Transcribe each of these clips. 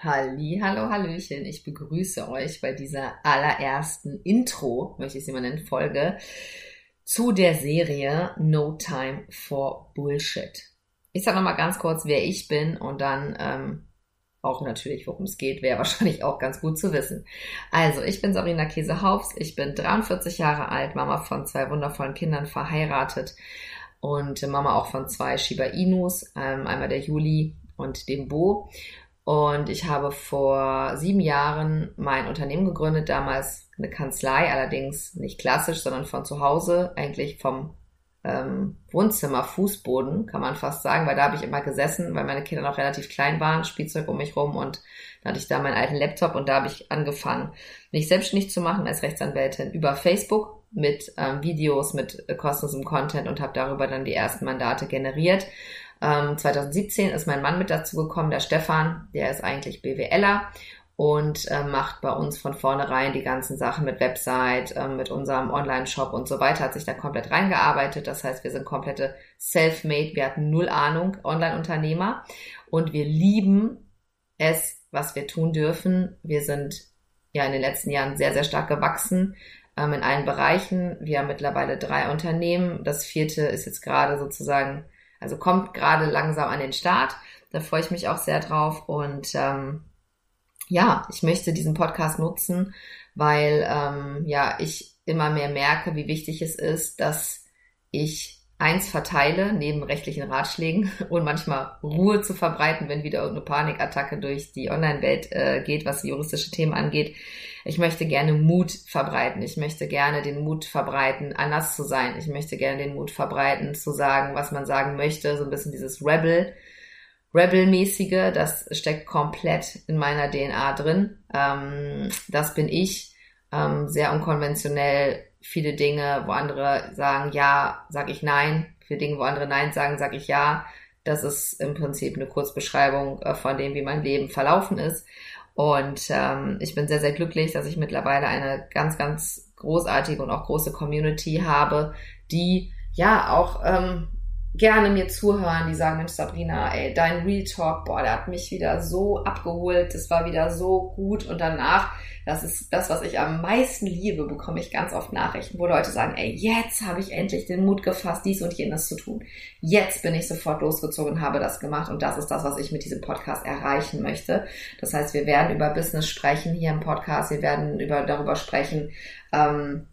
Halli, hallo, hallöchen. Ich begrüße euch bei dieser allerersten Intro, möchte ich sie mal nennen, Folge zu der Serie No Time for Bullshit. Ich sage nochmal ganz kurz, wer ich bin und dann ähm, auch natürlich, worum es geht, wäre wahrscheinlich auch ganz gut zu wissen. Also, ich bin Sabrina Käsehaufs, ich bin 43 Jahre alt, Mama von zwei wundervollen Kindern, verheiratet und Mama auch von zwei Shiba Inus, ähm, einmal der Juli und dem Bo. Und ich habe vor sieben Jahren mein Unternehmen gegründet, damals eine Kanzlei, allerdings nicht klassisch, sondern von zu Hause, eigentlich vom ähm, Wohnzimmer, Fußboden, kann man fast sagen, weil da habe ich immer gesessen, weil meine Kinder noch relativ klein waren, Spielzeug um mich rum und da hatte ich da meinen alten Laptop und da habe ich angefangen, mich selbstständig zu machen als Rechtsanwältin über Facebook mit ähm, Videos, mit äh, kostenlosem Content und habe darüber dann die ersten Mandate generiert. Ähm, 2017 ist mein Mann mit dazu gekommen, der Stefan, der ist eigentlich BWLer und äh, macht bei uns von vornherein die ganzen Sachen mit Website, äh, mit unserem Online-Shop und so weiter, hat sich da komplett reingearbeitet. Das heißt, wir sind komplette Self-Made, wir hatten null Ahnung, Online-Unternehmer und wir lieben es, was wir tun dürfen. Wir sind ja in den letzten Jahren sehr, sehr stark gewachsen ähm, in allen Bereichen. Wir haben mittlerweile drei Unternehmen. Das vierte ist jetzt gerade sozusagen also kommt gerade langsam an den Start. Da freue ich mich auch sehr drauf. Und ähm, ja, ich möchte diesen Podcast nutzen, weil ähm, ja ich immer mehr merke, wie wichtig es ist, dass ich eins verteile, neben rechtlichen Ratschlägen und manchmal Ruhe zu verbreiten, wenn wieder irgendeine Panikattacke durch die Online-Welt äh, geht, was juristische Themen angeht. Ich möchte gerne Mut verbreiten. Ich möchte gerne den Mut verbreiten, anders zu sein. Ich möchte gerne den Mut verbreiten, zu sagen, was man sagen möchte. So ein bisschen dieses Rebel, Rebel-mäßige, das steckt komplett in meiner DNA drin. Ähm, das bin ich. Ähm, sehr unkonventionell, viele Dinge, wo andere sagen ja, sage ich nein. Für Dinge, wo andere nein sagen, sage ich ja. Das ist im Prinzip eine Kurzbeschreibung äh, von dem, wie mein Leben verlaufen ist. Und ähm, ich bin sehr, sehr glücklich, dass ich mittlerweile eine ganz, ganz großartige und auch große Community habe, die ja auch ähm, gerne mir zuhören, die sagen, Mensch Sabrina, ey, dein Real Talk, boah, der hat mich wieder so abgeholt, das war wieder so gut und danach, das ist das, was ich am meisten liebe, bekomme ich ganz oft Nachrichten, wo Leute sagen, ey, jetzt habe ich endlich den Mut gefasst, dies und jenes zu tun. Jetzt bin ich sofort losgezogen und habe das gemacht und das ist das, was ich mit diesem Podcast erreichen möchte. Das heißt, wir werden über Business sprechen hier im Podcast, wir werden über, darüber sprechen, ähm,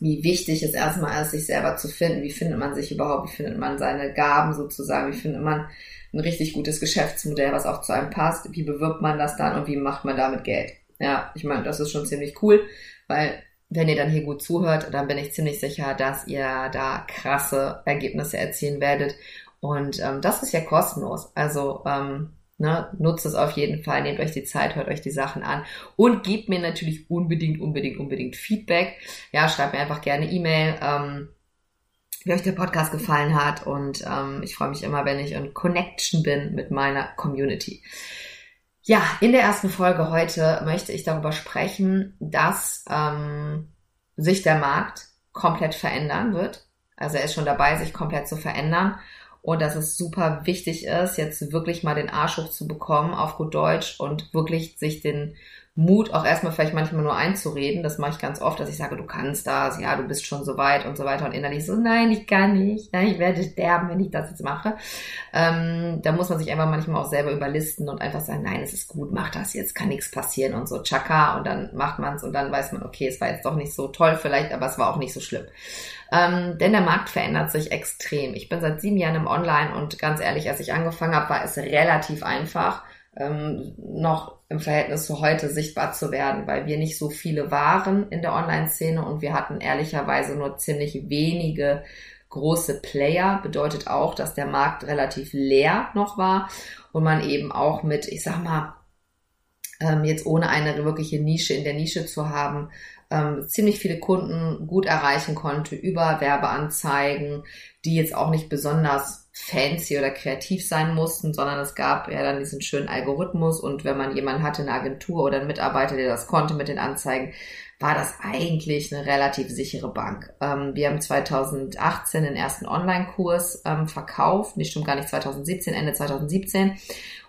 wie wichtig es erstmal ist, sich selber zu finden. Wie findet man sich überhaupt? Wie findet man seine Gaben sozusagen? Wie findet man ein richtig gutes Geschäftsmodell, was auch zu einem passt? Wie bewirbt man das dann und wie macht man damit Geld? Ja, ich meine, das ist schon ziemlich cool, weil wenn ihr dann hier gut zuhört, dann bin ich ziemlich sicher, dass ihr da krasse Ergebnisse erzielen werdet. Und ähm, das ist ja kostenlos. Also ähm, Ne, nutzt es auf jeden Fall, nehmt euch die Zeit, hört euch die Sachen an und gebt mir natürlich unbedingt, unbedingt, unbedingt Feedback. Ja, schreibt mir einfach gerne E-Mail, ähm, wie euch der Podcast gefallen hat und ähm, ich freue mich immer, wenn ich in Connection bin mit meiner Community. Ja, in der ersten Folge heute möchte ich darüber sprechen, dass ähm, sich der Markt komplett verändern wird. Also er ist schon dabei, sich komplett zu verändern und dass es super wichtig ist, jetzt wirklich mal den Arsch hoch zu bekommen auf gut Deutsch und wirklich sich den Mut auch erstmal vielleicht manchmal nur einzureden. Das mache ich ganz oft, dass ich sage, du kannst das, ja, du bist schon so weit und so weiter. Und innerlich so, nein, ich kann nicht, nein, ich werde sterben, wenn ich das jetzt mache. Ähm, da muss man sich einfach manchmal auch selber überlisten und einfach sagen, nein, es ist gut, mach das jetzt, kann nichts passieren und so, tschakka. Und dann macht man es und dann weiß man, okay, es war jetzt doch nicht so toll vielleicht, aber es war auch nicht so schlimm. Ähm, denn der Markt verändert sich extrem. Ich bin seit sieben Jahren im Online und ganz ehrlich, als ich angefangen habe, war es relativ einfach, ähm, noch im Verhältnis zu heute sichtbar zu werden, weil wir nicht so viele waren in der Online-Szene und wir hatten ehrlicherweise nur ziemlich wenige große Player. Bedeutet auch, dass der Markt relativ leer noch war und man eben auch mit, ich sag mal, ähm, jetzt ohne eine wirkliche Nische in der Nische zu haben, ähm, ziemlich viele Kunden gut erreichen konnte über Werbeanzeigen, die jetzt auch nicht besonders fancy oder kreativ sein mussten, sondern es gab ja dann diesen schönen Algorithmus und wenn man jemanden hatte, eine Agentur oder einen Mitarbeiter, der das konnte mit den Anzeigen, war das eigentlich eine relativ sichere Bank. Ähm, wir haben 2018 den ersten Online-Kurs ähm, verkauft, nicht stimmt gar nicht 2017, Ende 2017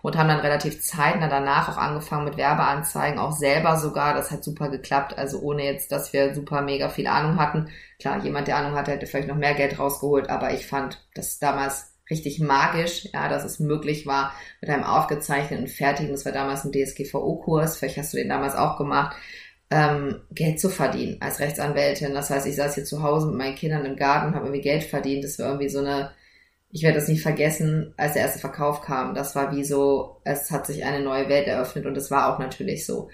und haben dann relativ zeitnah danach auch angefangen mit Werbeanzeigen, auch selber sogar. Das hat super geklappt, also ohne jetzt, dass wir super mega viel Ahnung hatten. Klar, jemand, der Ahnung hatte, hätte vielleicht noch mehr Geld rausgeholt, aber ich fand das damals richtig magisch, ja, dass es möglich war, mit einem aufgezeichneten, fertigen, das war damals ein DSGVO-Kurs, vielleicht hast du den damals auch gemacht, ähm, Geld zu verdienen als Rechtsanwältin. Das heißt, ich saß hier zu Hause mit meinen Kindern im Garten und habe irgendwie Geld verdient. Das war irgendwie so eine ich werde das nicht vergessen, als der erste Verkauf kam. Das war wie so, es hat sich eine neue Welt eröffnet und es war auch natürlich so.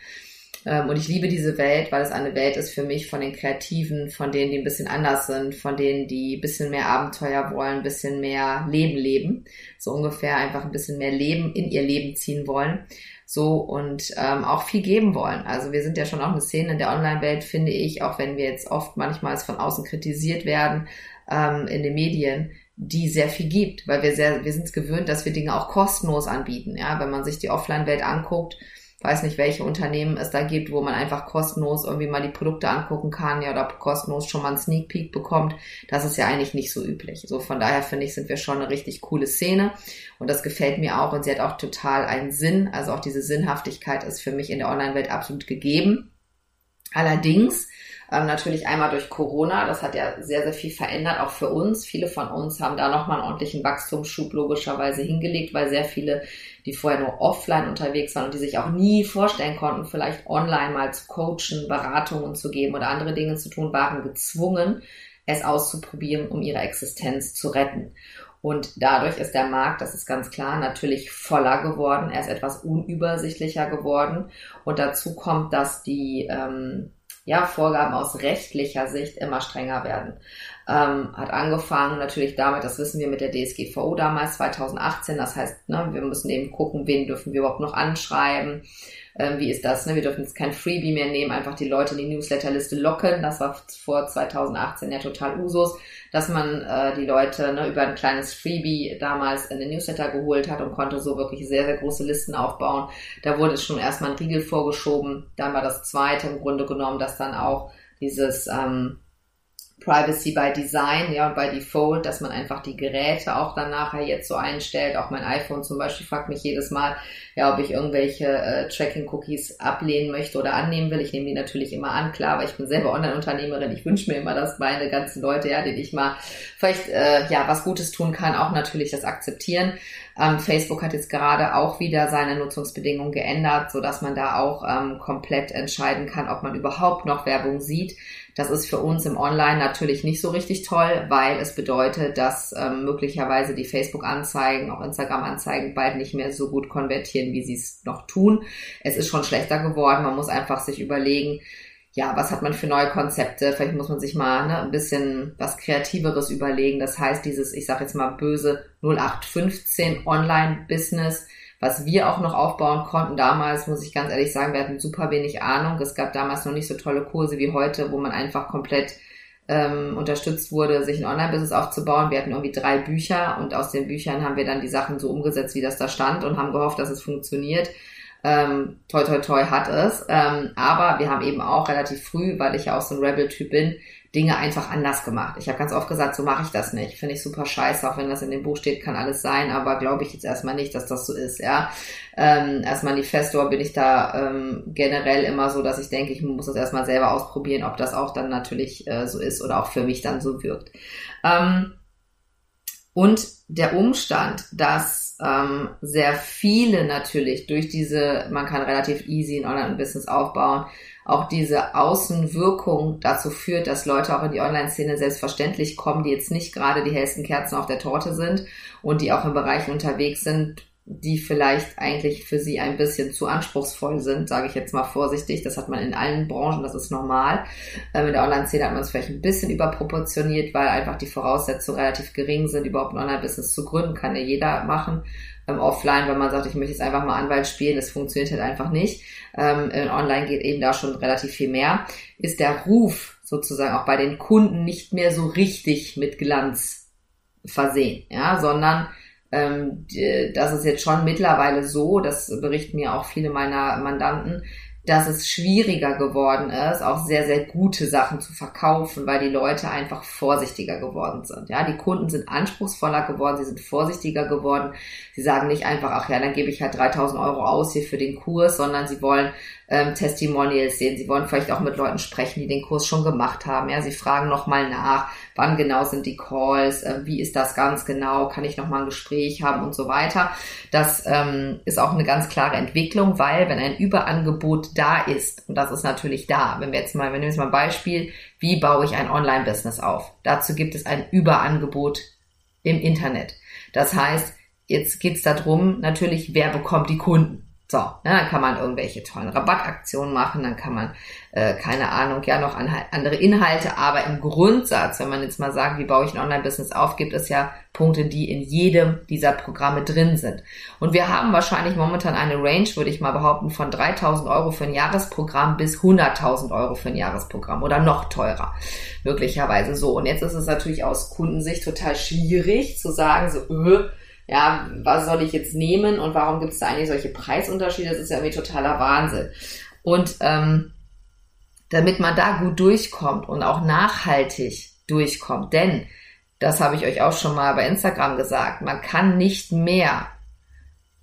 Ähm, und ich liebe diese Welt, weil es eine Welt ist für mich von den Kreativen, von denen, die ein bisschen anders sind, von denen, die ein bisschen mehr Abenteuer wollen, ein bisschen mehr Leben leben. So ungefähr einfach ein bisschen mehr Leben in ihr Leben ziehen wollen. So und ähm, auch viel geben wollen. Also wir sind ja schon auch eine Szene in der Online-Welt, finde ich, auch wenn wir jetzt oft manchmal von außen kritisiert werden ähm, in den Medien, die sehr viel gibt, weil wir sehr, wir sind es gewöhnt, dass wir Dinge auch kostenlos anbieten. Ja, wenn man sich die Offline-Welt anguckt, weiß nicht, welche Unternehmen es da gibt, wo man einfach kostenlos irgendwie mal die Produkte angucken kann, ja, oder kostenlos schon mal einen Sneak Peek bekommt. Das ist ja eigentlich nicht so üblich. So von daher finde ich, sind wir schon eine richtig coole Szene und das gefällt mir auch und sie hat auch total einen Sinn. Also auch diese Sinnhaftigkeit ist für mich in der Online-Welt absolut gegeben. Allerdings ähm, natürlich einmal durch Corona, das hat ja sehr, sehr viel verändert, auch für uns. Viele von uns haben da nochmal einen ordentlichen Wachstumsschub logischerweise hingelegt, weil sehr viele, die vorher nur offline unterwegs waren und die sich auch nie vorstellen konnten, vielleicht online mal zu coachen, Beratungen zu geben oder andere Dinge zu tun, waren gezwungen, es auszuprobieren, um ihre Existenz zu retten. Und dadurch ist der Markt, das ist ganz klar, natürlich voller geworden. Er ist etwas unübersichtlicher geworden. Und dazu kommt, dass die ähm, ja, Vorgaben aus rechtlicher Sicht immer strenger werden. Ähm, hat angefangen natürlich damit, das wissen wir mit der DSGVO damals, 2018. Das heißt, ne, wir müssen eben gucken, wen dürfen wir überhaupt noch anschreiben. Ähm, wie ist das? Ne? Wir dürfen jetzt kein Freebie mehr nehmen, einfach die Leute in die Newsletterliste locken. Das war vor 2018 ja total Usus dass man äh, die Leute ne, über ein kleines Freebie damals in den Newsletter geholt hat und konnte so wirklich sehr, sehr große Listen aufbauen. Da wurde schon erstmal ein Riegel vorgeschoben. Dann war das zweite im Grunde genommen, dass dann auch dieses ähm, Privacy by Design, ja, by Default, dass man einfach die Geräte auch dann nachher jetzt so einstellt. Auch mein iPhone zum Beispiel fragt mich jedes Mal, ja, ob ich irgendwelche äh, Tracking-Cookies ablehnen möchte oder annehmen will. Ich nehme die natürlich immer an, klar, weil ich bin selber Online-Unternehmerin. Ich wünsche mir immer, dass meine ganzen Leute, ja, denen ich mal vielleicht, äh, ja, was Gutes tun kann, auch natürlich das akzeptieren. Ähm, Facebook hat jetzt gerade auch wieder seine Nutzungsbedingungen geändert, so dass man da auch ähm, komplett entscheiden kann, ob man überhaupt noch Werbung sieht. Das ist für uns im Online natürlich nicht so richtig toll, weil es bedeutet, dass ähm, möglicherweise die Facebook-Anzeigen, auch Instagram-Anzeigen bald nicht mehr so gut konvertieren, wie sie es noch tun. Es ist schon schlechter geworden. Man muss einfach sich überlegen, ja, was hat man für neue Konzepte? Vielleicht muss man sich mal ne, ein bisschen was Kreativeres überlegen. Das heißt, dieses, ich sage jetzt mal böse 0815 Online-Business was wir auch noch aufbauen konnten damals, muss ich ganz ehrlich sagen, wir hatten super wenig Ahnung. Es gab damals noch nicht so tolle Kurse wie heute, wo man einfach komplett ähm, unterstützt wurde, sich ein Online-Business aufzubauen. Wir hatten irgendwie drei Bücher und aus den Büchern haben wir dann die Sachen so umgesetzt, wie das da stand und haben gehofft, dass es funktioniert. Ähm, toi, toi, toi hat es. Ähm, aber wir haben eben auch relativ früh, weil ich ja auch so ein Rebel-Typ bin, Dinge einfach anders gemacht. Ich habe ganz oft gesagt, so mache ich das nicht. Finde ich super scheiße, auch wenn das in dem Buch steht, kann alles sein, aber glaube ich jetzt erstmal nicht, dass das so ist, ja. Ähm, als Manifestor bin ich da ähm, generell immer so, dass ich denke, ich muss das erstmal selber ausprobieren, ob das auch dann natürlich äh, so ist oder auch für mich dann so wirkt. Ähm, und der Umstand, dass ähm, sehr viele natürlich durch diese, man kann relativ easy ein Online-Business aufbauen, auch diese Außenwirkung dazu führt, dass Leute auch in die Online-Szene selbstverständlich kommen, die jetzt nicht gerade die hellsten Kerzen auf der Torte sind und die auch in Bereichen unterwegs sind, die vielleicht eigentlich für sie ein bisschen zu anspruchsvoll sind, sage ich jetzt mal vorsichtig. Das hat man in allen Branchen, das ist normal. Ähm, in der Online-Szene hat man es vielleicht ein bisschen überproportioniert, weil einfach die Voraussetzungen relativ gering sind, überhaupt ein Online-Business zu gründen, kann ja jeder machen. Ähm, offline, wenn man sagt, ich möchte jetzt einfach mal Anwalt spielen, das funktioniert halt einfach nicht. Ähm, online geht eben da schon relativ viel mehr. Ist der Ruf sozusagen auch bei den Kunden nicht mehr so richtig mit Glanz versehen, ja, sondern ähm, das ist jetzt schon mittlerweile so, das berichten mir auch viele meiner Mandanten, dass es schwieriger geworden ist, auch sehr, sehr gute Sachen zu verkaufen, weil die Leute einfach vorsichtiger geworden sind. Ja, die Kunden sind anspruchsvoller geworden, sie sind vorsichtiger geworden. Sie sagen nicht einfach, ach ja, dann gebe ich halt 3000 Euro aus hier für den Kurs, sondern sie wollen ähm, Testimonials sehen. Sie wollen vielleicht auch mit Leuten sprechen, die den Kurs schon gemacht haben. Ja, sie fragen nochmal nach, wann genau sind die Calls, äh, wie ist das ganz genau, kann ich nochmal ein Gespräch haben und so weiter. Das ähm, ist auch eine ganz klare Entwicklung, weil wenn ein Überangebot da ist, und das ist natürlich da, wenn wir jetzt mal, wir nehmen jetzt mal ein Beispiel, wie baue ich ein Online-Business auf? Dazu gibt es ein Überangebot im Internet. Das heißt, jetzt geht es darum, natürlich, wer bekommt die Kunden? So, ne, dann kann man irgendwelche tollen Rabattaktionen machen, dann kann man, äh, keine Ahnung, ja noch an, andere Inhalte, aber im Grundsatz, wenn man jetzt mal sagt, wie baue ich ein Online-Business auf, gibt es ja Punkte, die in jedem dieser Programme drin sind. Und wir haben wahrscheinlich momentan eine Range, würde ich mal behaupten, von 3000 Euro für ein Jahresprogramm bis 100.000 Euro für ein Jahresprogramm oder noch teurer, möglicherweise so. Und jetzt ist es natürlich aus Kundensicht total schwierig zu sagen, so, öh, ja, was soll ich jetzt nehmen und warum gibt es da eigentlich solche Preisunterschiede? Das ist ja irgendwie totaler Wahnsinn. Und ähm, damit man da gut durchkommt und auch nachhaltig durchkommt, denn das habe ich euch auch schon mal bei Instagram gesagt, man kann nicht mehr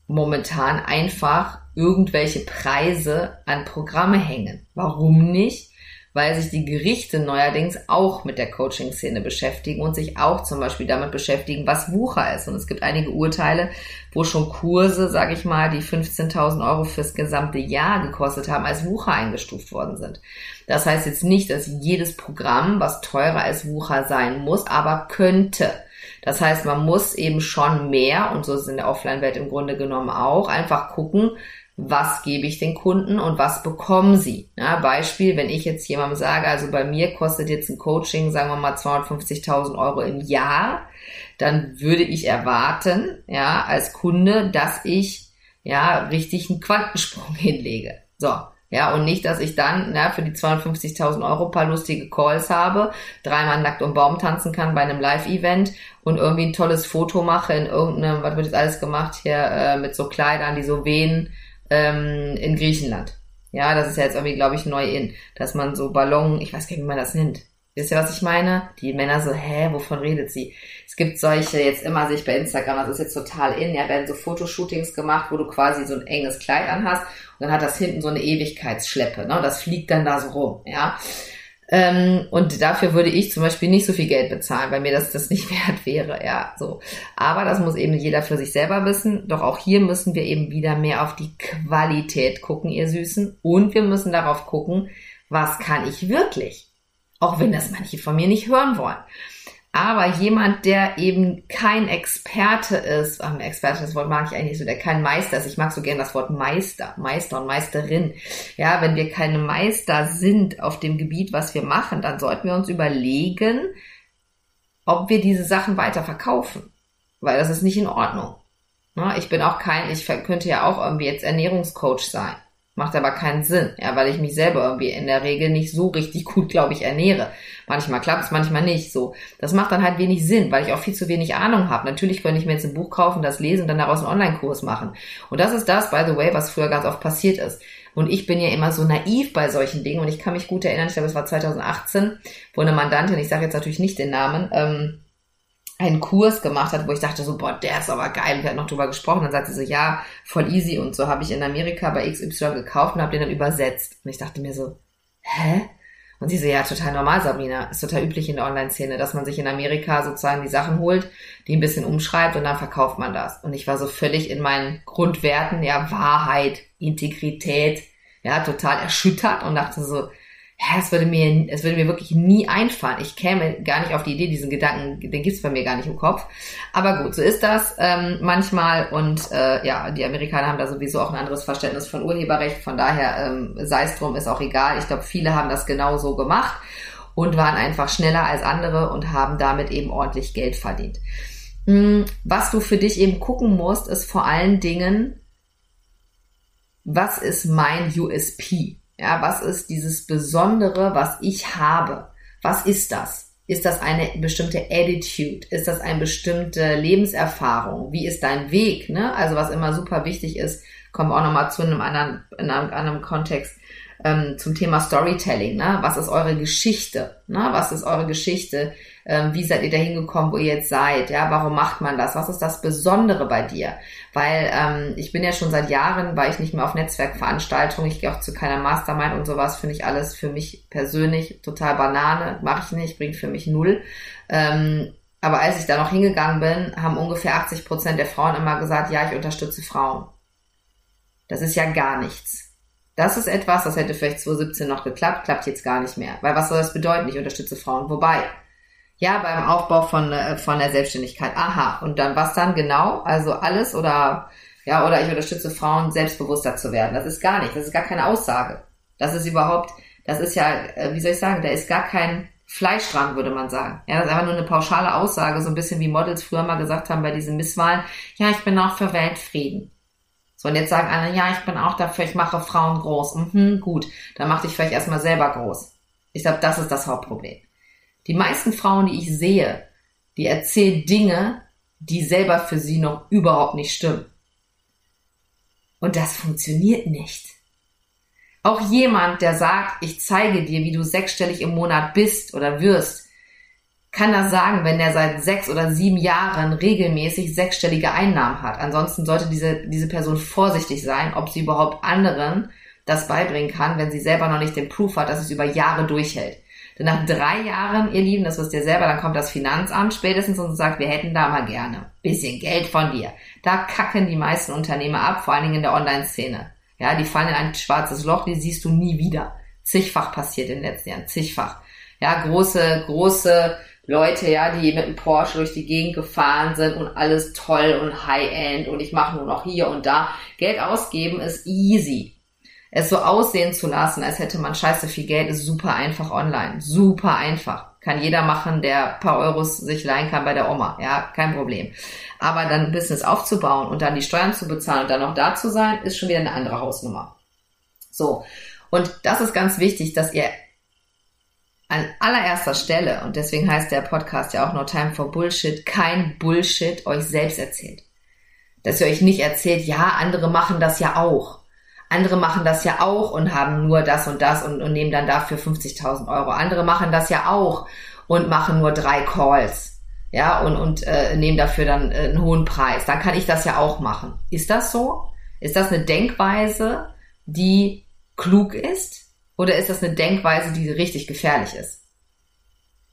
momentan einfach irgendwelche Preise an Programme hängen. Warum nicht? Weil sich die Gerichte neuerdings auch mit der Coaching-Szene beschäftigen und sich auch zum Beispiel damit beschäftigen, was Wucher ist. Und es gibt einige Urteile, wo schon Kurse, sage ich mal, die 15.000 Euro fürs gesamte Jahr gekostet haben, als Wucher eingestuft worden sind. Das heißt jetzt nicht, dass jedes Programm, was teurer als Wucher sein muss, aber könnte. Das heißt, man muss eben schon mehr, und so ist es in der Offline-Welt im Grunde genommen auch, einfach gucken, was gebe ich den Kunden und was bekommen sie. Ja, Beispiel, wenn ich jetzt jemandem sage, also bei mir kostet jetzt ein Coaching, sagen wir mal 250.000 Euro im Jahr, dann würde ich erwarten, ja, als Kunde, dass ich, ja, richtig einen Quantensprung hinlege. So. Ja, und nicht, dass ich dann na, für die 250.000 Euro paar lustige Calls habe, dreimal nackt um Baum tanzen kann bei einem Live-Event und irgendwie ein tolles Foto mache in irgendeinem, was wird jetzt alles gemacht hier, äh, mit so Kleidern, die so wehen, ähm, in Griechenland. Ja, das ist ja jetzt irgendwie, glaube ich, neu in, dass man so Ballon, ich weiß gar nicht, wie man das nennt. Wisst ihr, was ich meine? Die Männer so, hä, wovon redet sie? Es gibt solche jetzt immer sich bei Instagram, das ist jetzt total in, ja, werden so Fotoshootings gemacht, wo du quasi so ein enges Kleid anhast und dann hat das hinten so eine Ewigkeitsschleppe, ne? Und das fliegt dann da so rum, ja. Ähm, und dafür würde ich zum Beispiel nicht so viel Geld bezahlen, weil mir das, das nicht wert wäre, ja, so. Aber das muss eben jeder für sich selber wissen. Doch auch hier müssen wir eben wieder mehr auf die Qualität gucken, ihr Süßen. Und wir müssen darauf gucken, was kann ich wirklich? Auch wenn das manche von mir nicht hören wollen. Aber jemand, der eben kein Experte ist, ähm, Experte, das Wort mag ich eigentlich so, der kein Meister ist. Ich mag so gerne das Wort Meister, Meister und Meisterin. Ja, wenn wir keine Meister sind auf dem Gebiet, was wir machen, dann sollten wir uns überlegen, ob wir diese Sachen weiter verkaufen. Weil das ist nicht in Ordnung. Ich bin auch kein, ich könnte ja auch irgendwie jetzt Ernährungscoach sein. Macht aber keinen Sinn, ja, weil ich mich selber irgendwie in der Regel nicht so richtig gut, glaube ich, ernähre. Manchmal klappt es, manchmal nicht so. Das macht dann halt wenig Sinn, weil ich auch viel zu wenig Ahnung habe. Natürlich könnte ich mir jetzt ein Buch kaufen, das lesen und dann daraus einen Online-Kurs machen. Und das ist das, by the way, was früher ganz oft passiert ist. Und ich bin ja immer so naiv bei solchen Dingen und ich kann mich gut erinnern, ich glaube, es war 2018, wo eine Mandantin, ich sage jetzt natürlich nicht den Namen, ähm, einen Kurs gemacht hat, wo ich dachte so, boah, der ist aber geil. Wir hatten noch drüber gesprochen. Dann sagte sie so, ja, voll easy. Und so habe ich in Amerika bei XY gekauft und habe den dann übersetzt. Und ich dachte mir so, hä? Und sie so, ja, total normal, Sabrina. Ist total üblich in der Online-Szene, dass man sich in Amerika sozusagen die Sachen holt, die ein bisschen umschreibt und dann verkauft man das. Und ich war so völlig in meinen Grundwerten, ja, Wahrheit, Integrität, ja, total erschüttert und dachte so, ja, es würde mir, es würde mir wirklich nie einfallen. Ich käme gar nicht auf die Idee, diesen Gedanken, den gibt's bei mir gar nicht im Kopf. Aber gut, so ist das ähm, manchmal. Und äh, ja, die Amerikaner haben da sowieso auch ein anderes Verständnis von Urheberrecht. Von daher ähm, sei es drum, ist auch egal. Ich glaube, viele haben das genau so gemacht und waren einfach schneller als andere und haben damit eben ordentlich Geld verdient. Hm, was du für dich eben gucken musst, ist vor allen Dingen, was ist mein USP? Ja, was ist dieses Besondere, was ich habe? Was ist das? Ist das eine bestimmte Attitude? Ist das eine bestimmte Lebenserfahrung? Wie ist dein Weg? Ne? Also was immer super wichtig ist, kommen wir auch nochmal zu einem anderen, in einem anderen Kontext ähm, zum Thema Storytelling. Ne? Was ist eure Geschichte? Ne? Was ist eure Geschichte? Ähm, wie seid ihr dahin gekommen, wo ihr jetzt seid? Ja, warum macht man das? Was ist das Besondere bei dir? Weil ähm, ich bin ja schon seit Jahren, weil ich nicht mehr auf Netzwerkveranstaltungen, ich gehe auch zu keiner Mastermind und sowas, finde ich alles für mich persönlich total Banane, mache ich nicht, bringt für mich null. Ähm, aber als ich da noch hingegangen bin, haben ungefähr 80 Prozent der Frauen immer gesagt, ja, ich unterstütze Frauen. Das ist ja gar nichts. Das ist etwas, das hätte vielleicht 2017 noch geklappt, klappt jetzt gar nicht mehr. Weil was soll das bedeuten? Ich unterstütze Frauen. Wobei, ja, beim Aufbau von, äh, von der Selbstständigkeit. Aha. Und dann was dann genau? Also alles oder, ja, oder ich unterstütze Frauen, selbstbewusster zu werden. Das ist gar nicht. Das ist gar keine Aussage. Das ist überhaupt, das ist ja, äh, wie soll ich sagen, da ist gar kein Fleisch dran, würde man sagen. Ja, das ist einfach nur eine pauschale Aussage, so ein bisschen wie Models früher mal gesagt haben bei diesen Misswahlen. Ja, ich bin auch für Weltfrieden. So, und jetzt sagen alle, ja, ich bin auch dafür, ich mache Frauen groß. Mhm, gut, dann mach dich vielleicht erstmal selber groß. Ich glaube, das ist das Hauptproblem. Die meisten Frauen, die ich sehe, die erzählen Dinge, die selber für sie noch überhaupt nicht stimmen. Und das funktioniert nicht. Auch jemand, der sagt, ich zeige dir, wie du sechsstellig im Monat bist oder wirst, kann das sagen, wenn der seit sechs oder sieben Jahren regelmäßig sechsstellige Einnahmen hat. Ansonsten sollte diese, diese Person vorsichtig sein, ob sie überhaupt anderen das beibringen kann, wenn sie selber noch nicht den Proof hat, dass es über Jahre durchhält. Denn nach drei Jahren, ihr Lieben, das wisst ihr selber, dann kommt das Finanzamt spätestens und sagt, wir hätten da mal gerne bisschen Geld von dir. Da kacken die meisten Unternehmer ab, vor allen Dingen in der Online-Szene. Ja, die fallen in ein schwarzes Loch, die siehst du nie wieder. Zigfach passiert in den letzten Jahren, zigfach. Ja, große, große Leute, ja, die mit dem Porsche durch die Gegend gefahren sind und alles toll und High-End und ich mache nur noch hier und da. Geld ausgeben ist easy es so aussehen zu lassen, als hätte man scheiße viel Geld, ist super einfach online. Super einfach. Kann jeder machen, der paar Euros sich leihen kann bei der Oma. Ja, kein Problem. Aber dann ein Business aufzubauen und dann die Steuern zu bezahlen und dann noch da zu sein, ist schon wieder eine andere Hausnummer. So. Und das ist ganz wichtig, dass ihr an allererster Stelle, und deswegen heißt der Podcast ja auch No Time for Bullshit, kein Bullshit euch selbst erzählt. Dass ihr euch nicht erzählt, ja, andere machen das ja auch andere machen das ja auch und haben nur das und das und, und nehmen dann dafür 50.000 Euro. Andere machen das ja auch und machen nur drei Calls. Ja, und, und äh, nehmen dafür dann äh, einen hohen Preis. Dann kann ich das ja auch machen. Ist das so? Ist das eine Denkweise, die klug ist? Oder ist das eine Denkweise, die richtig gefährlich ist?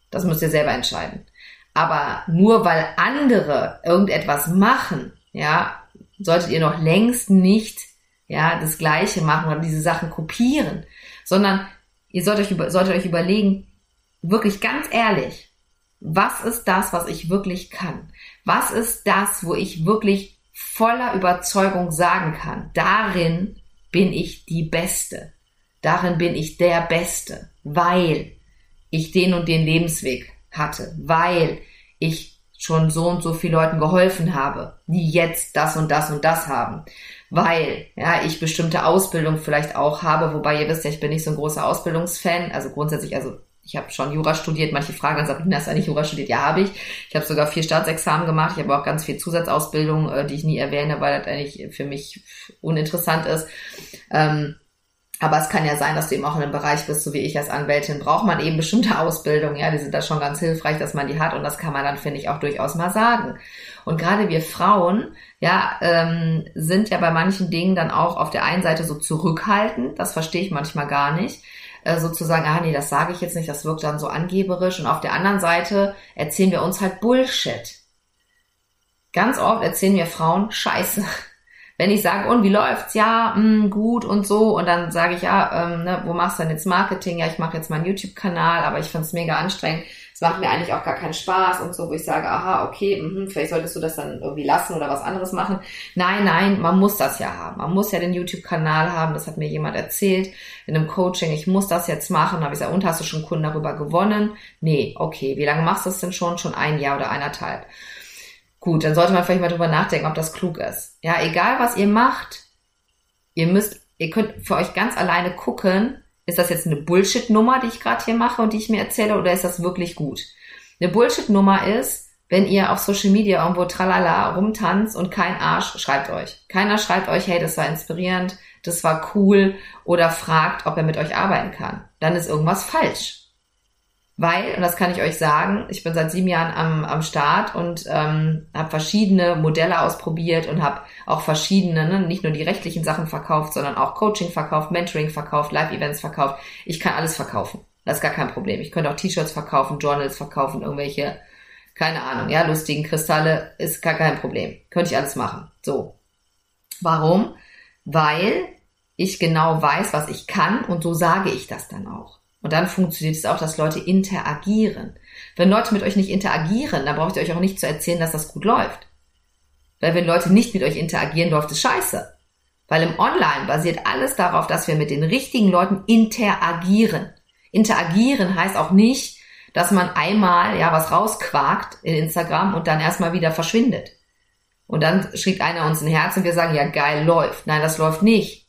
Das müsst ihr selber entscheiden. Aber nur weil andere irgendetwas machen, ja, solltet ihr noch längst nicht ja, das Gleiche machen oder diese Sachen kopieren, sondern ihr solltet euch, solltet euch überlegen, wirklich ganz ehrlich, was ist das, was ich wirklich kann? Was ist das, wo ich wirklich voller Überzeugung sagen kann, darin bin ich die Beste. Darin bin ich der Beste, weil ich den und den Lebensweg hatte, weil ich schon so und so vielen Leuten geholfen habe, die jetzt das und das und das haben, weil ja ich bestimmte Ausbildung vielleicht auch habe, wobei ihr wisst ja, ich bin nicht so ein großer Ausbildungsfan, also grundsätzlich, also ich habe schon Jura studiert, manche fragen dann, Sabrina, hast du eigentlich Jura studiert? Ja, habe ich. Ich habe sogar vier Staatsexamen gemacht, ich habe auch ganz viel Zusatzausbildung, äh, die ich nie erwähne, weil das eigentlich für mich uninteressant ist. Ähm, aber es kann ja sein, dass du eben auch in einem Bereich bist, so wie ich als Anwältin, braucht man eben bestimmte Ausbildungen. Ja, die sind da schon ganz hilfreich, dass man die hat. Und das kann man dann, finde ich, auch durchaus mal sagen. Und gerade wir Frauen, ja, ähm, sind ja bei manchen Dingen dann auch auf der einen Seite so zurückhaltend. Das verstehe ich manchmal gar nicht. Äh, sozusagen, ah nee, das sage ich jetzt nicht, das wirkt dann so angeberisch. Und auf der anderen Seite erzählen wir uns halt Bullshit. Ganz oft erzählen wir Frauen Scheiße Wenn ich sage, und wie läuft's? Ja, mh, gut und so. Und dann sage ich, ja, ähm, ne, wo machst du denn jetzt Marketing? Ja, ich mache jetzt meinen YouTube-Kanal, aber ich find's mega anstrengend macht mir eigentlich auch gar keinen Spaß und so, wo ich sage, aha, okay, mh, vielleicht solltest du das dann irgendwie lassen oder was anderes machen. Nein, nein, man muss das ja haben. Man muss ja den YouTube-Kanal haben, das hat mir jemand erzählt in einem Coaching, ich muss das jetzt machen. Da habe ich gesagt, und hast du schon Kunden darüber gewonnen? Nee, okay, wie lange machst du das denn schon? Schon ein Jahr oder eineinhalb. Gut, dann sollte man vielleicht mal drüber nachdenken, ob das klug ist. Ja, egal was ihr macht, ihr müsst, ihr könnt für euch ganz alleine gucken, ist das jetzt eine Bullshit-Nummer, die ich gerade hier mache und die ich mir erzähle, oder ist das wirklich gut? Eine Bullshit-Nummer ist, wenn ihr auf Social Media irgendwo tralala rumtanzt und kein Arsch schreibt euch. Keiner schreibt euch, hey, das war inspirierend, das war cool oder fragt, ob er mit euch arbeiten kann. Dann ist irgendwas falsch. Weil, und das kann ich euch sagen, ich bin seit sieben Jahren am, am Start und ähm, habe verschiedene Modelle ausprobiert und habe auch verschiedene, ne, nicht nur die rechtlichen Sachen verkauft, sondern auch Coaching verkauft, Mentoring verkauft, Live-Events verkauft. Ich kann alles verkaufen. Das ist gar kein Problem. Ich könnte auch T-Shirts verkaufen, Journals verkaufen, irgendwelche, keine Ahnung, ja, lustigen Kristalle, ist gar kein Problem. Könnte ich alles machen. So. Warum? Weil ich genau weiß, was ich kann und so sage ich das dann auch. Und dann funktioniert es auch, dass Leute interagieren. Wenn Leute mit euch nicht interagieren, dann braucht ihr euch auch nicht zu erzählen, dass das gut läuft. Weil wenn Leute nicht mit euch interagieren, läuft es scheiße. Weil im Online basiert alles darauf, dass wir mit den richtigen Leuten interagieren. Interagieren heißt auch nicht, dass man einmal ja was rausquakt in Instagram und dann erstmal wieder verschwindet. Und dann schickt einer uns ein Herz und wir sagen, ja geil, läuft. Nein, das läuft nicht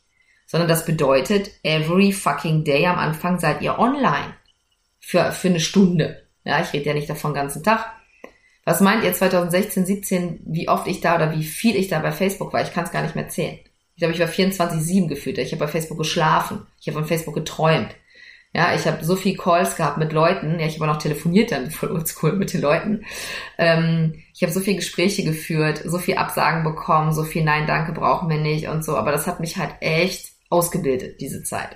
sondern das bedeutet, every fucking day am Anfang seid ihr online. Für, für eine Stunde. Ja, ich rede ja nicht davon ganzen Tag. Was meint ihr 2016, 17, wie oft ich da oder wie viel ich da bei Facebook war? Ich kann es gar nicht mehr zählen. Ich glaube, ich war 24-7 gefühlt. Ich habe bei Facebook geschlafen. Ich habe von Facebook geträumt. Ja, ich habe so viel Calls gehabt mit Leuten. Ja, ich habe auch noch telefoniert dann voll oldschool mit den Leuten. Ähm, ich habe so viel Gespräche geführt, so viel Absagen bekommen, so viel Nein, danke brauchen wir nicht und so. Aber das hat mich halt echt ausgebildet, diese Zeit.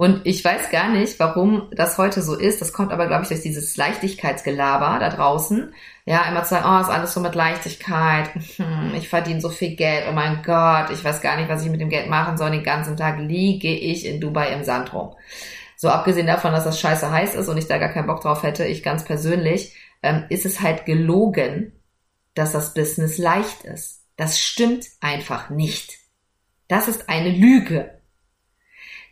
Und ich weiß gar nicht, warum das heute so ist. Das kommt aber, glaube ich, durch dieses Leichtigkeitsgelaber da draußen. Ja, immer zu sagen, oh, ist alles so mit Leichtigkeit. Hm, ich verdiene so viel Geld. Oh mein Gott, ich weiß gar nicht, was ich mit dem Geld machen soll. Den ganzen Tag liege ich in Dubai im Sand rum. So abgesehen davon, dass das scheiße heiß ist und ich da gar keinen Bock drauf hätte, ich ganz persönlich, ähm, ist es halt gelogen, dass das Business leicht ist. Das stimmt einfach nicht. Das ist eine Lüge.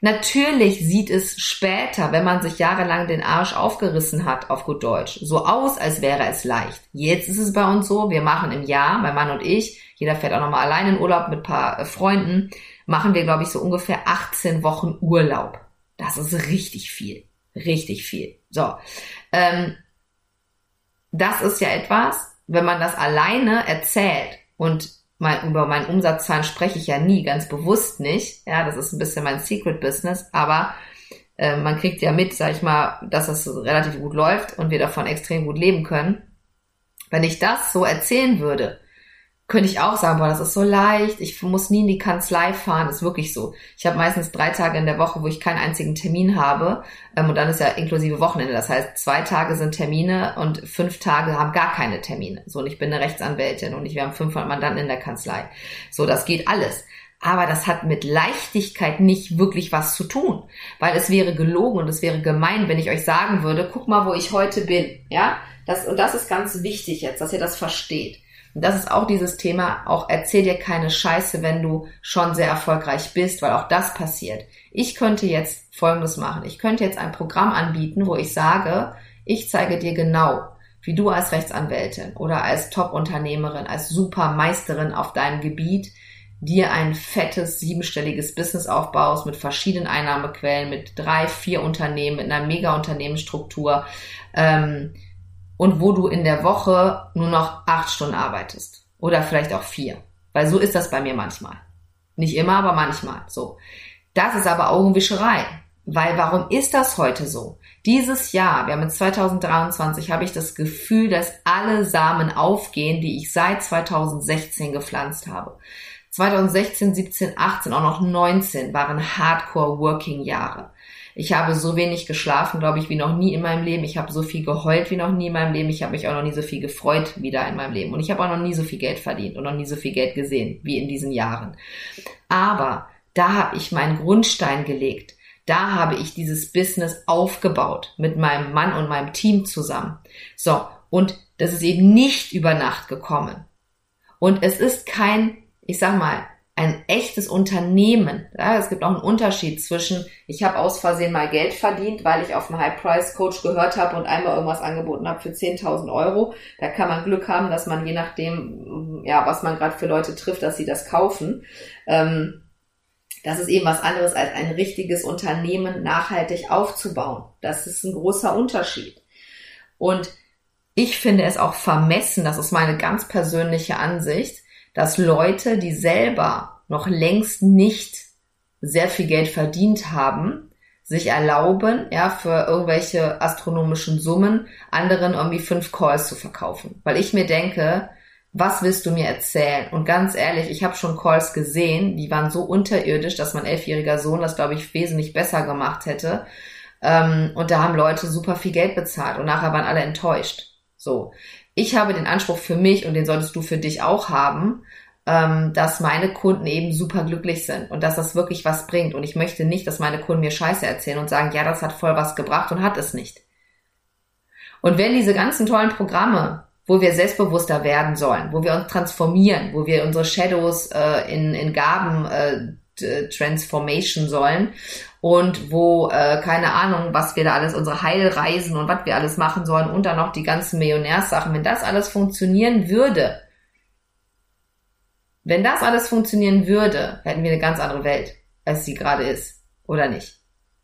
Natürlich sieht es später, wenn man sich jahrelang den Arsch aufgerissen hat, auf gut Deutsch, so aus, als wäre es leicht. Jetzt ist es bei uns so, wir machen im Jahr, mein Mann und ich, jeder fährt auch nochmal allein in Urlaub mit paar äh, Freunden, machen wir, glaube ich, so ungefähr 18 Wochen Urlaub. Das ist richtig viel. Richtig viel. So. Ähm, das ist ja etwas, wenn man das alleine erzählt und mein, über meinen Umsatzzahlen spreche ich ja nie, ganz bewusst nicht. Ja, das ist ein bisschen mein Secret Business, aber äh, man kriegt ja mit, sag ich mal, dass das relativ gut läuft und wir davon extrem gut leben können. Wenn ich das so erzählen würde, könnte ich auch sagen, boah, das ist so leicht, ich muss nie in die Kanzlei fahren, ist wirklich so. Ich habe meistens drei Tage in der Woche, wo ich keinen einzigen Termin habe ähm, und dann ist ja inklusive Wochenende. Das heißt, zwei Tage sind Termine und fünf Tage haben gar keine Termine. So, und ich bin eine Rechtsanwältin und ich, wir haben 500 Mandanten in der Kanzlei. So, das geht alles. Aber das hat mit Leichtigkeit nicht wirklich was zu tun, weil es wäre gelogen und es wäre gemein, wenn ich euch sagen würde, guck mal, wo ich heute bin, ja? Das, und das ist ganz wichtig jetzt, dass ihr das versteht. Und das ist auch dieses Thema, auch erzähl dir keine Scheiße, wenn du schon sehr erfolgreich bist, weil auch das passiert. Ich könnte jetzt Folgendes machen. Ich könnte jetzt ein Programm anbieten, wo ich sage, ich zeige dir genau, wie du als Rechtsanwältin oder als Top-Unternehmerin, als Supermeisterin auf deinem Gebiet dir ein fettes siebenstelliges Business aufbaust mit verschiedenen Einnahmequellen, mit drei, vier Unternehmen, mit einer Mega-Unternehmensstruktur, ähm, und wo du in der Woche nur noch acht Stunden arbeitest. Oder vielleicht auch vier. Weil so ist das bei mir manchmal. Nicht immer, aber manchmal. So. Das ist aber Augenwischerei. Weil warum ist das heute so? Dieses Jahr, wir haben jetzt 2023, habe ich das Gefühl, dass alle Samen aufgehen, die ich seit 2016 gepflanzt habe. 2016, 17, 18, auch noch 19 waren Hardcore Working Jahre. Ich habe so wenig geschlafen, glaube ich, wie noch nie in meinem Leben. Ich habe so viel geheult wie noch nie in meinem Leben. Ich habe mich auch noch nie so viel gefreut wieder in meinem Leben. Und ich habe auch noch nie so viel Geld verdient und noch nie so viel Geld gesehen wie in diesen Jahren. Aber da habe ich meinen Grundstein gelegt. Da habe ich dieses Business aufgebaut mit meinem Mann und meinem Team zusammen. So, und das ist eben nicht über Nacht gekommen. Und es ist kein, ich sag mal, ein echtes Unternehmen. Ja, es gibt auch einen Unterschied zwischen, ich habe aus Versehen mal Geld verdient, weil ich auf einen High-Price-Coach gehört habe und einmal irgendwas angeboten habe für 10.000 Euro. Da kann man Glück haben, dass man je nachdem, ja, was man gerade für Leute trifft, dass sie das kaufen. Ähm, das ist eben was anderes als ein richtiges Unternehmen nachhaltig aufzubauen. Das ist ein großer Unterschied. Und ich finde es auch vermessen, das ist meine ganz persönliche Ansicht, dass Leute, die selber noch längst nicht sehr viel Geld verdient haben, sich erlauben, ja, für irgendwelche astronomischen Summen anderen irgendwie fünf Calls zu verkaufen. Weil ich mir denke, was willst du mir erzählen? Und ganz ehrlich, ich habe schon Calls gesehen, die waren so unterirdisch, dass mein elfjähriger Sohn das, glaube ich, wesentlich besser gemacht hätte. Ähm, und da haben Leute super viel Geld bezahlt und nachher waren alle enttäuscht. So. Ich habe den Anspruch für mich und den solltest du für dich auch haben, ähm, dass meine Kunden eben super glücklich sind und dass das wirklich was bringt. Und ich möchte nicht, dass meine Kunden mir Scheiße erzählen und sagen, ja, das hat voll was gebracht und hat es nicht. Und wenn diese ganzen tollen Programme, wo wir selbstbewusster werden sollen, wo wir uns transformieren, wo wir unsere Shadows äh, in, in Gaben äh, transformation sollen und wo, äh, keine Ahnung, was wir da alles, unsere Heilreisen und was wir alles machen sollen und dann noch die ganzen Millionärssachen, wenn das alles funktionieren würde, wenn das alles funktionieren würde, hätten wir eine ganz andere Welt, als sie gerade ist. Oder nicht?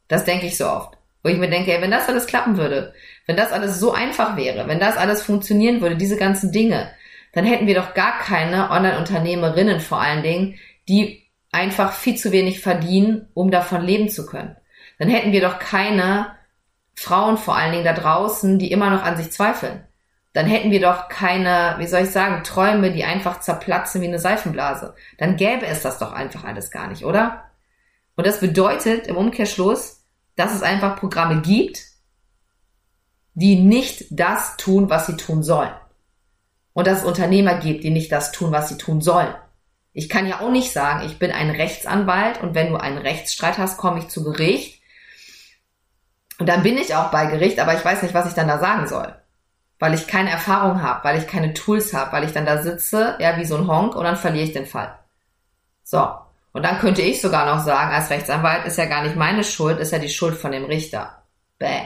Das denke ich so oft. Wo ich mir denke, ey, wenn das alles klappen würde, wenn das alles so einfach wäre, wenn das alles funktionieren würde, diese ganzen Dinge, dann hätten wir doch gar keine Online-Unternehmerinnen vor allen Dingen, die einfach viel zu wenig verdienen, um davon leben zu können. Dann hätten wir doch keine Frauen vor allen Dingen da draußen, die immer noch an sich zweifeln. Dann hätten wir doch keine, wie soll ich sagen, Träume, die einfach zerplatzen wie eine Seifenblase. Dann gäbe es das doch einfach alles gar nicht, oder? Und das bedeutet im Umkehrschluss, dass es einfach Programme gibt, die nicht das tun, was sie tun sollen. Und dass es Unternehmer gibt, die nicht das tun, was sie tun sollen. Ich kann ja auch nicht sagen, ich bin ein Rechtsanwalt und wenn du einen Rechtsstreit hast, komme ich zu Gericht. Und dann bin ich auch bei Gericht, aber ich weiß nicht, was ich dann da sagen soll. Weil ich keine Erfahrung habe, weil ich keine Tools habe, weil ich dann da sitze, ja, wie so ein Honk und dann verliere ich den Fall. So. Und dann könnte ich sogar noch sagen, als Rechtsanwalt ist ja gar nicht meine Schuld, ist ja die Schuld von dem Richter. Bäh.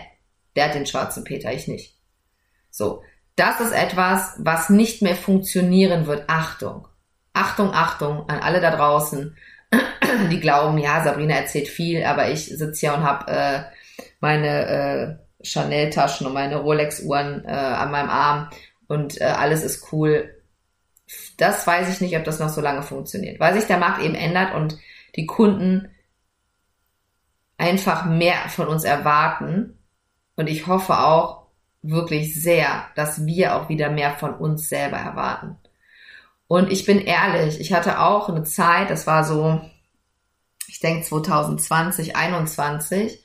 Der hat den schwarzen Peter, ich nicht. So. Das ist etwas, was nicht mehr funktionieren wird. Achtung. Achtung, Achtung an alle da draußen, die glauben, ja, Sabrina erzählt viel, aber ich sitze hier und habe äh, meine äh, Chanel-Taschen und meine Rolex-Uhren äh, an meinem Arm und äh, alles ist cool. Das weiß ich nicht, ob das noch so lange funktioniert, weil sich der Markt eben ändert und die Kunden einfach mehr von uns erwarten. Und ich hoffe auch wirklich sehr, dass wir auch wieder mehr von uns selber erwarten. Und ich bin ehrlich, ich hatte auch eine Zeit, das war so, ich denke 2020, 21,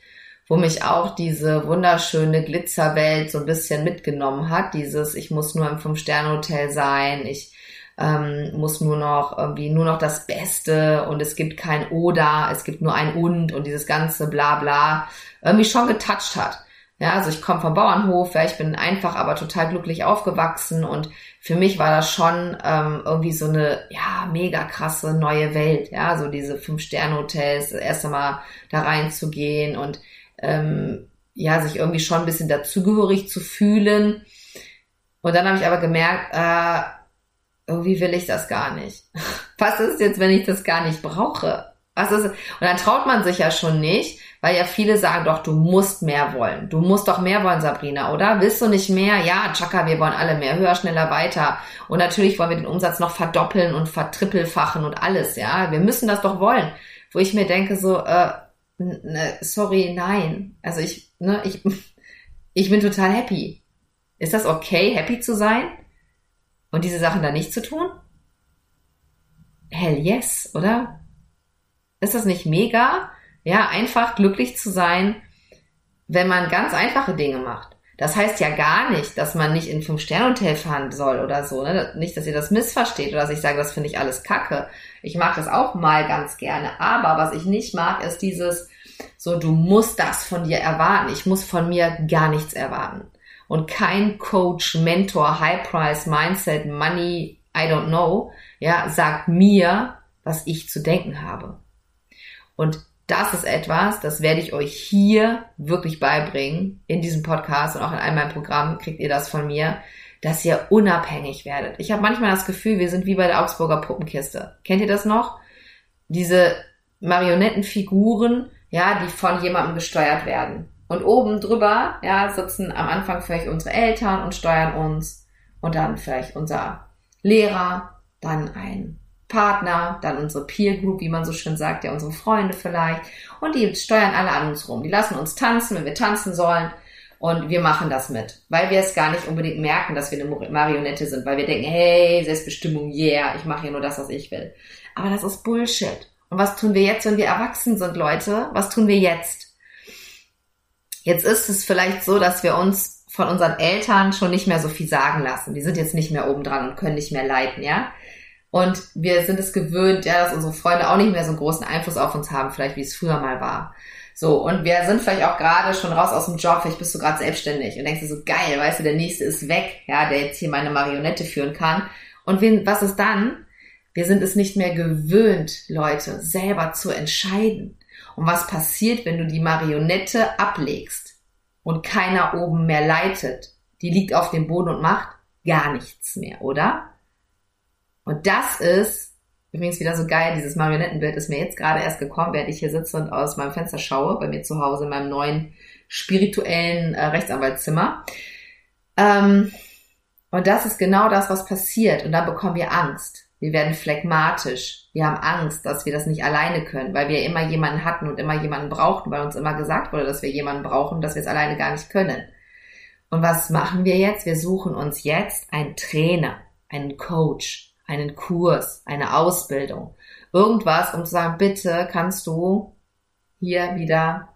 wo mich auch diese wunderschöne Glitzerwelt so ein bisschen mitgenommen hat. Dieses, ich muss nur im Fünf-Sterne-Hotel sein, ich ähm, muss nur noch irgendwie nur noch das Beste und es gibt kein Oder, es gibt nur ein Und und dieses ganze Blabla irgendwie schon getoucht hat. Ja, also ich komme vom Bauernhof, ja, ich bin einfach, aber total glücklich aufgewachsen und für mich war das schon ähm, irgendwie so eine, ja, mega krasse neue Welt, ja, so diese Fünf-Sterne-Hotels, das erste Mal da reinzugehen und ähm, ja, sich irgendwie schon ein bisschen dazugehörig zu fühlen. Und dann habe ich aber gemerkt, äh, irgendwie will ich das gar nicht. Was ist jetzt, wenn ich das gar nicht brauche? Was ist? Und dann traut man sich ja schon nicht, weil ja viele sagen doch, du musst mehr wollen. Du musst doch mehr wollen, Sabrina, oder? Willst du nicht mehr? Ja, Chaka, wir wollen alle mehr, höher, schneller, weiter. Und natürlich wollen wir den Umsatz noch verdoppeln und vertrippelfachen und alles, ja. Wir müssen das doch wollen. Wo ich mir denke so, äh, ne, sorry, nein. Also ich, ne, ich, ich bin total happy. Ist das okay, happy zu sein? Und diese Sachen dann nicht zu tun? Hell yes, oder? Ist das nicht mega? Ja, einfach glücklich zu sein wenn man ganz einfache Dinge macht. Das heißt ja gar nicht, dass man nicht in Fünf-Sterne-Hotel fahren soll oder so. Ne? Nicht, dass ihr das missversteht oder dass ich sage, das finde ich alles kacke. Ich mag das auch mal ganz gerne. Aber was ich nicht mag, ist dieses, so, du musst das von dir erwarten. Ich muss von mir gar nichts erwarten. Und kein Coach, Mentor, High Price, Mindset, Money, I don't know, ja, sagt mir, was ich zu denken habe. Und das ist etwas, das werde ich euch hier wirklich beibringen, in diesem Podcast und auch in all meinem Programm kriegt ihr das von mir, dass ihr unabhängig werdet. Ich habe manchmal das Gefühl, wir sind wie bei der Augsburger Puppenkiste. Kennt ihr das noch? Diese Marionettenfiguren, ja, die von jemandem gesteuert werden. Und oben drüber, ja, sitzen am Anfang vielleicht unsere Eltern und steuern uns und dann vielleicht unser Lehrer, dann ein Partner, dann unsere Peer Group, wie man so schön sagt, ja, unsere Freunde vielleicht. Und die steuern alle an uns rum. Die lassen uns tanzen, wenn wir tanzen sollen. Und wir machen das mit, weil wir es gar nicht unbedingt merken, dass wir eine Marionette sind, weil wir denken, hey, Selbstbestimmung, yeah, ich mache hier nur das, was ich will. Aber das ist Bullshit. Und was tun wir jetzt, wenn wir erwachsen sind, Leute? Was tun wir jetzt? Jetzt ist es vielleicht so, dass wir uns von unseren Eltern schon nicht mehr so viel sagen lassen. Die sind jetzt nicht mehr oben dran und können nicht mehr leiten, ja? Und wir sind es gewöhnt, ja, dass unsere Freunde auch nicht mehr so einen großen Einfluss auf uns haben, vielleicht wie es früher mal war. So, und wir sind vielleicht auch gerade schon raus aus dem Job, vielleicht bist du gerade selbstständig und denkst dir so, geil, weißt du, der nächste ist weg, ja, der jetzt hier meine Marionette führen kann. Und wen, was ist dann? Wir sind es nicht mehr gewöhnt, Leute, selber zu entscheiden. Und was passiert, wenn du die Marionette ablegst und keiner oben mehr leitet? Die liegt auf dem Boden und macht gar nichts mehr, oder? Und das ist übrigens wieder so geil, dieses Marionettenbild ist mir jetzt gerade erst gekommen, während ich hier sitze und aus meinem Fenster schaue, bei mir zu Hause in meinem neuen spirituellen äh, Rechtsanwaltszimmer. Ähm, und das ist genau das, was passiert. Und dann bekommen wir Angst. Wir werden phlegmatisch. Wir haben Angst, dass wir das nicht alleine können, weil wir immer jemanden hatten und immer jemanden brauchten, weil uns immer gesagt wurde, dass wir jemanden brauchen, dass wir es alleine gar nicht können. Und was machen wir jetzt? Wir suchen uns jetzt einen Trainer, einen Coach, einen Kurs, eine Ausbildung, irgendwas, um zu sagen, bitte kannst du hier wieder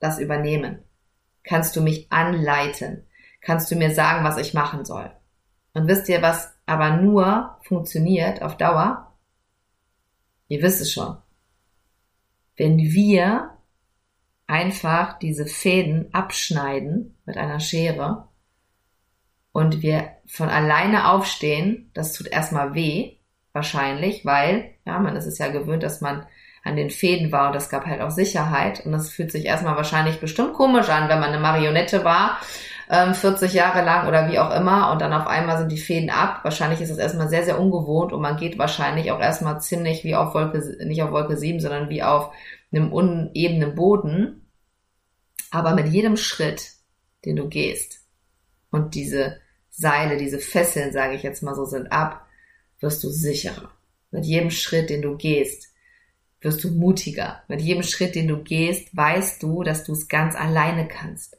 das übernehmen? Kannst du mich anleiten? Kannst du mir sagen, was ich machen soll? Und wisst ihr, was aber nur funktioniert auf Dauer? Ihr wisst es schon. Wenn wir einfach diese Fäden abschneiden mit einer Schere und wir von alleine aufstehen, das tut erstmal weh, wahrscheinlich, weil, ja, man ist es ja gewöhnt, dass man an den Fäden war und das gab halt auch Sicherheit und das fühlt sich erstmal wahrscheinlich bestimmt komisch an, wenn man eine Marionette war, ähm, 40 Jahre lang oder wie auch immer und dann auf einmal sind die Fäden ab. Wahrscheinlich ist das erstmal sehr, sehr ungewohnt und man geht wahrscheinlich auch erstmal ziemlich wie auf Wolke, nicht auf Wolke 7, sondern wie auf einem unebenen Boden. Aber mit jedem Schritt, den du gehst und diese Seile, diese Fesseln, sage ich jetzt mal so, sind ab, wirst du sicherer. Mit jedem Schritt, den du gehst, wirst du mutiger. Mit jedem Schritt, den du gehst, weißt du, dass du es ganz alleine kannst.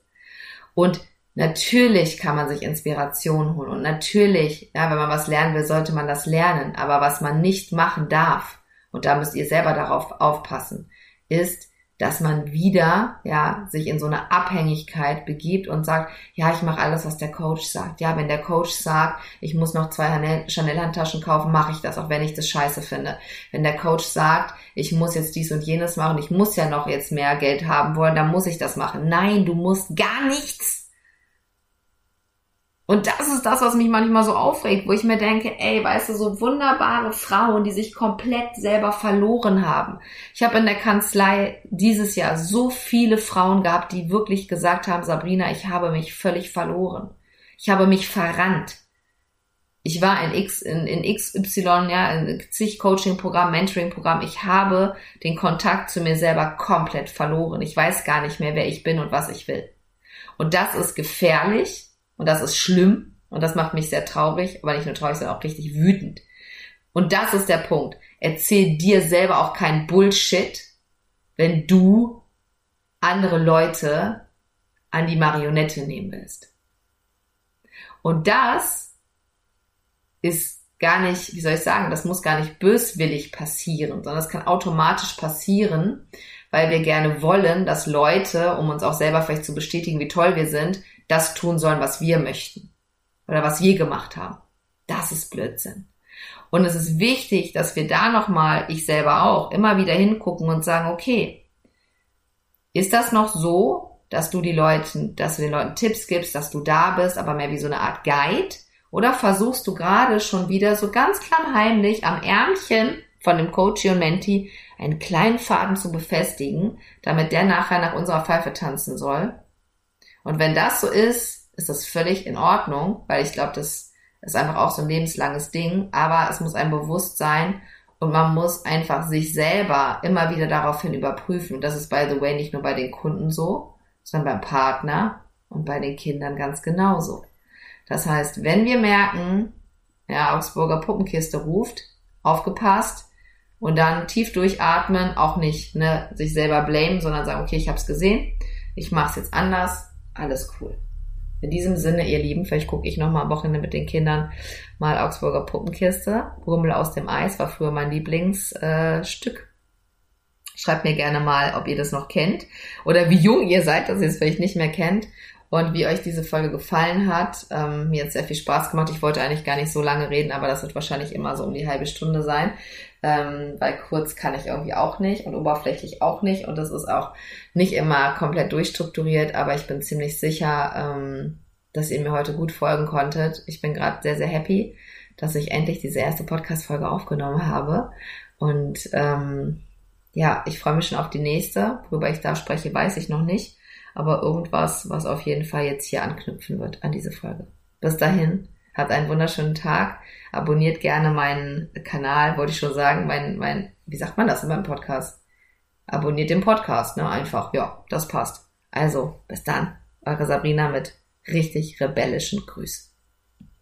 Und natürlich kann man sich Inspiration holen und natürlich, ja, wenn man was lernen will, sollte man das lernen. Aber was man nicht machen darf, und da müsst ihr selber darauf aufpassen, ist, dass man wieder ja sich in so eine Abhängigkeit begibt und sagt, ja, ich mache alles, was der Coach sagt. Ja, wenn der Coach sagt, ich muss noch zwei Chanel-Handtaschen kaufen, mache ich das, auch wenn ich das scheiße finde. Wenn der Coach sagt, ich muss jetzt dies und jenes machen, ich muss ja noch jetzt mehr Geld haben wollen, dann muss ich das machen. Nein, du musst gar nichts. Und das ist das, was mich manchmal so aufregt, wo ich mir denke, ey, weißt du, so wunderbare Frauen, die sich komplett selber verloren haben. Ich habe in der Kanzlei dieses Jahr so viele Frauen gehabt, die wirklich gesagt haben, Sabrina, ich habe mich völlig verloren. Ich habe mich verrannt. Ich war in X, in, in XY, ja, in zig Coaching-Programm, Mentoring-Programm. Ich habe den Kontakt zu mir selber komplett verloren. Ich weiß gar nicht mehr, wer ich bin und was ich will. Und das ist gefährlich und das ist schlimm und das macht mich sehr traurig, aber nicht nur traurig, sondern auch richtig wütend. Und das ist der Punkt. Erzähl dir selber auch kein Bullshit, wenn du andere Leute an die Marionette nehmen willst. Und das ist gar nicht, wie soll ich sagen, das muss gar nicht böswillig passieren, sondern das kann automatisch passieren, weil wir gerne wollen, dass Leute, um uns auch selber vielleicht zu bestätigen, wie toll wir sind, das tun sollen, was wir möchten oder was wir gemacht haben. Das ist Blödsinn. Und es ist wichtig, dass wir da nochmal, ich selber auch, immer wieder hingucken und sagen, okay, ist das noch so, dass du die Leuten, dass du den Leuten Tipps gibst, dass du da bist, aber mehr wie so eine Art Guide? Oder versuchst du gerade schon wieder so ganz klammheimlich am Ärmchen von dem Coach und Menti einen kleinen Faden zu befestigen, damit der nachher nach unserer Pfeife tanzen soll? Und wenn das so ist, ist das völlig in Ordnung, weil ich glaube, das ist einfach auch so ein lebenslanges Ding, aber es muss ein Bewusstsein und man muss einfach sich selber immer wieder daraufhin überprüfen. Das ist, by the way, nicht nur bei den Kunden so, sondern beim Partner und bei den Kindern ganz genauso. Das heißt, wenn wir merken, ja, Augsburger Puppenkiste ruft, aufgepasst und dann tief durchatmen, auch nicht ne, sich selber blamen, sondern sagen, okay, ich habe es gesehen, ich mache es jetzt anders, alles cool. In diesem Sinne, ihr Lieben, vielleicht gucke ich noch mal am Wochenende mit den Kindern mal Augsburger Puppenkiste. Rummel aus dem Eis war früher mein Lieblingsstück. Äh, Schreibt mir gerne mal, ob ihr das noch kennt oder wie jung ihr seid, dass ihr es vielleicht nicht mehr kennt und wie euch diese Folge gefallen hat. Ähm, mir hat sehr viel Spaß gemacht. Ich wollte eigentlich gar nicht so lange reden, aber das wird wahrscheinlich immer so um die halbe Stunde sein, ähm, weil kurz kann ich irgendwie auch nicht und oberflächlich auch nicht und das ist auch nicht immer komplett durchstrukturiert, aber ich bin ziemlich sicher, ähm, dass ihr mir heute gut folgen konntet. Ich bin gerade sehr, sehr happy, dass ich endlich diese erste Podcast-Folge aufgenommen habe und ähm, ja, ich freue mich schon auf die nächste. Worüber ich da spreche, weiß ich noch nicht aber irgendwas, was auf jeden Fall jetzt hier anknüpfen wird an diese Folge. Bis dahin, habt einen wunderschönen Tag. Abonniert gerne meinen Kanal, wollte ich schon sagen, mein, mein, wie sagt man das in meinem Podcast? Abonniert den Podcast, ne? Einfach, ja, das passt. Also, bis dann. Eure Sabrina mit richtig rebellischen Grüßen.